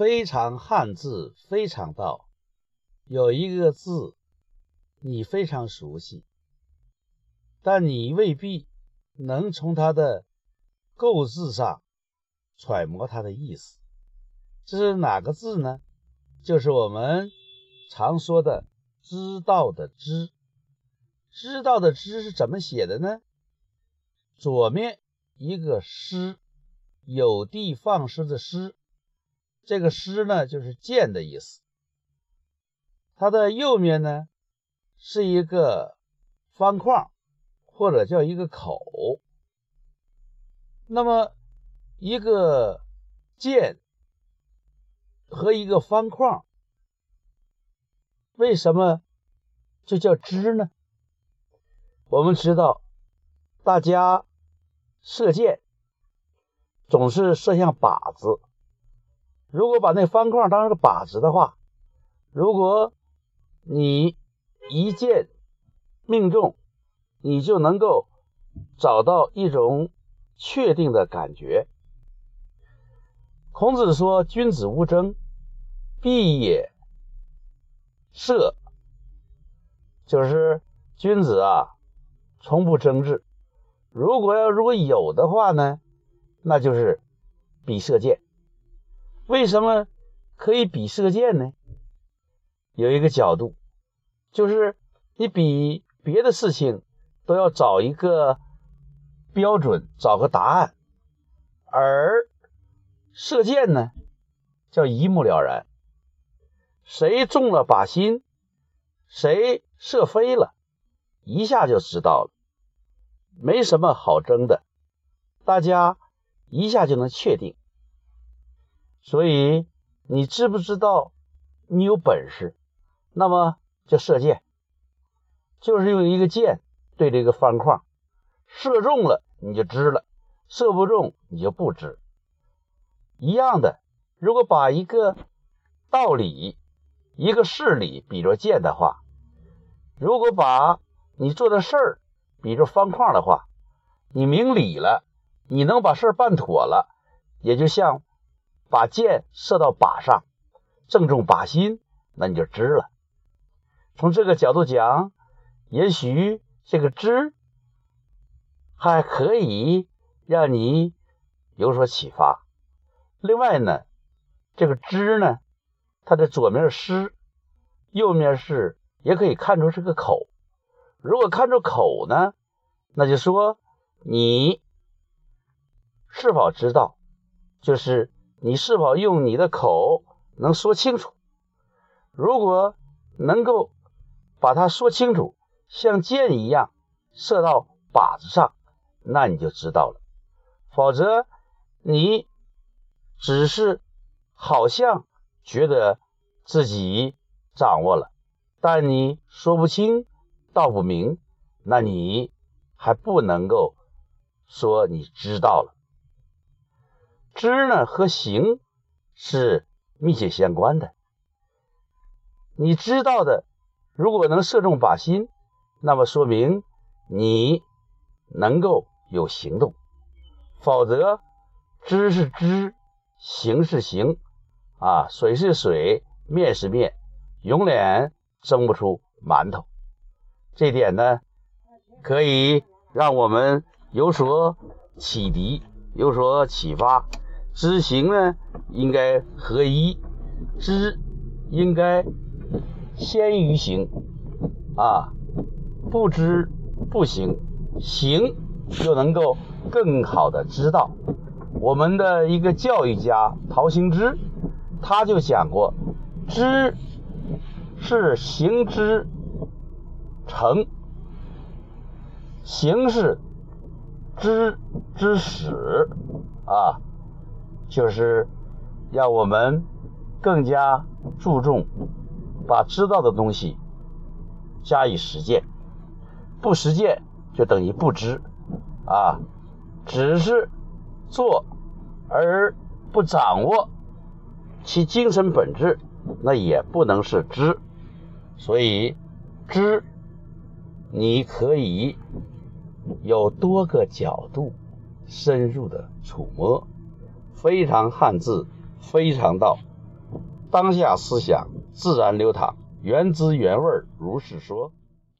非常汉字，非常道。有一个字，你非常熟悉，但你未必能从它的构字上揣摩它的意思。这是哪个字呢？就是我们常说的“知道”的“知”。知道的“知”是怎么写的呢？左面一个“诗”，有的放矢的“诗”。这个“诗”呢，就是剑的意思。它的右面呢，是一个方框，或者叫一个口。那么，一个剑和一个方框，为什么就叫“支”呢？我们知道，大家射箭总是射向靶子。如果把那方框当成个靶子的话，如果你一箭命中，你就能够找到一种确定的感觉。孔子说：“君子无争，必也射。”就是君子啊，从不争执。如果要如果有的话呢，那就是比射箭。为什么可以比射箭呢？有一个角度，就是你比别的事情都要找一个标准，找个答案，而射箭呢，叫一目了然，谁中了靶心，谁射飞了，一下就知道了，没什么好争的，大家一下就能确定。所以，你知不知道你有本事？那么就射箭，就是用一个箭对着一个方框，射中了你就知了，射不中你就不知。一样的，如果把一个道理、一个事理比作箭的话，如果把你做的事儿比作方框的话，你明理了，你能把事儿办妥了，也就像。把箭射到靶上，正中靶心，那你就知了。从这个角度讲，也许这个知还可以让你有所启发。另外呢，这个知呢，它的左面是右面是，也可以看出是个口。如果看出口呢，那就说你是否知道，就是。你是否用你的口能说清楚？如果能够把它说清楚，像箭一样射到靶子上，那你就知道了。否则，你只是好像觉得自己掌握了，但你说不清道不明，那你还不能够说你知道了。知呢和行是密切相关的。你知道的，如果能射中靶心，那么说明你能够有行动；否则，知是知，行是行，啊，水是水，面是面，永远蒸不出馒头。这点呢，可以让我们有所启迪，有所启发。知行呢，应该合一，知应该先于行啊，不知不行，行就能够更好的知道。我们的一个教育家陶行知，他就讲过，知是行之成，行是知之始啊。就是要我们更加注重把知道的东西加以实践，不实践就等于不知啊，只是做而不掌握其精神本质，那也不能是知。所以知你可以有多个角度深入的触摸。非常汉字，非常道。当下思想自然流淌，原汁原味如是说。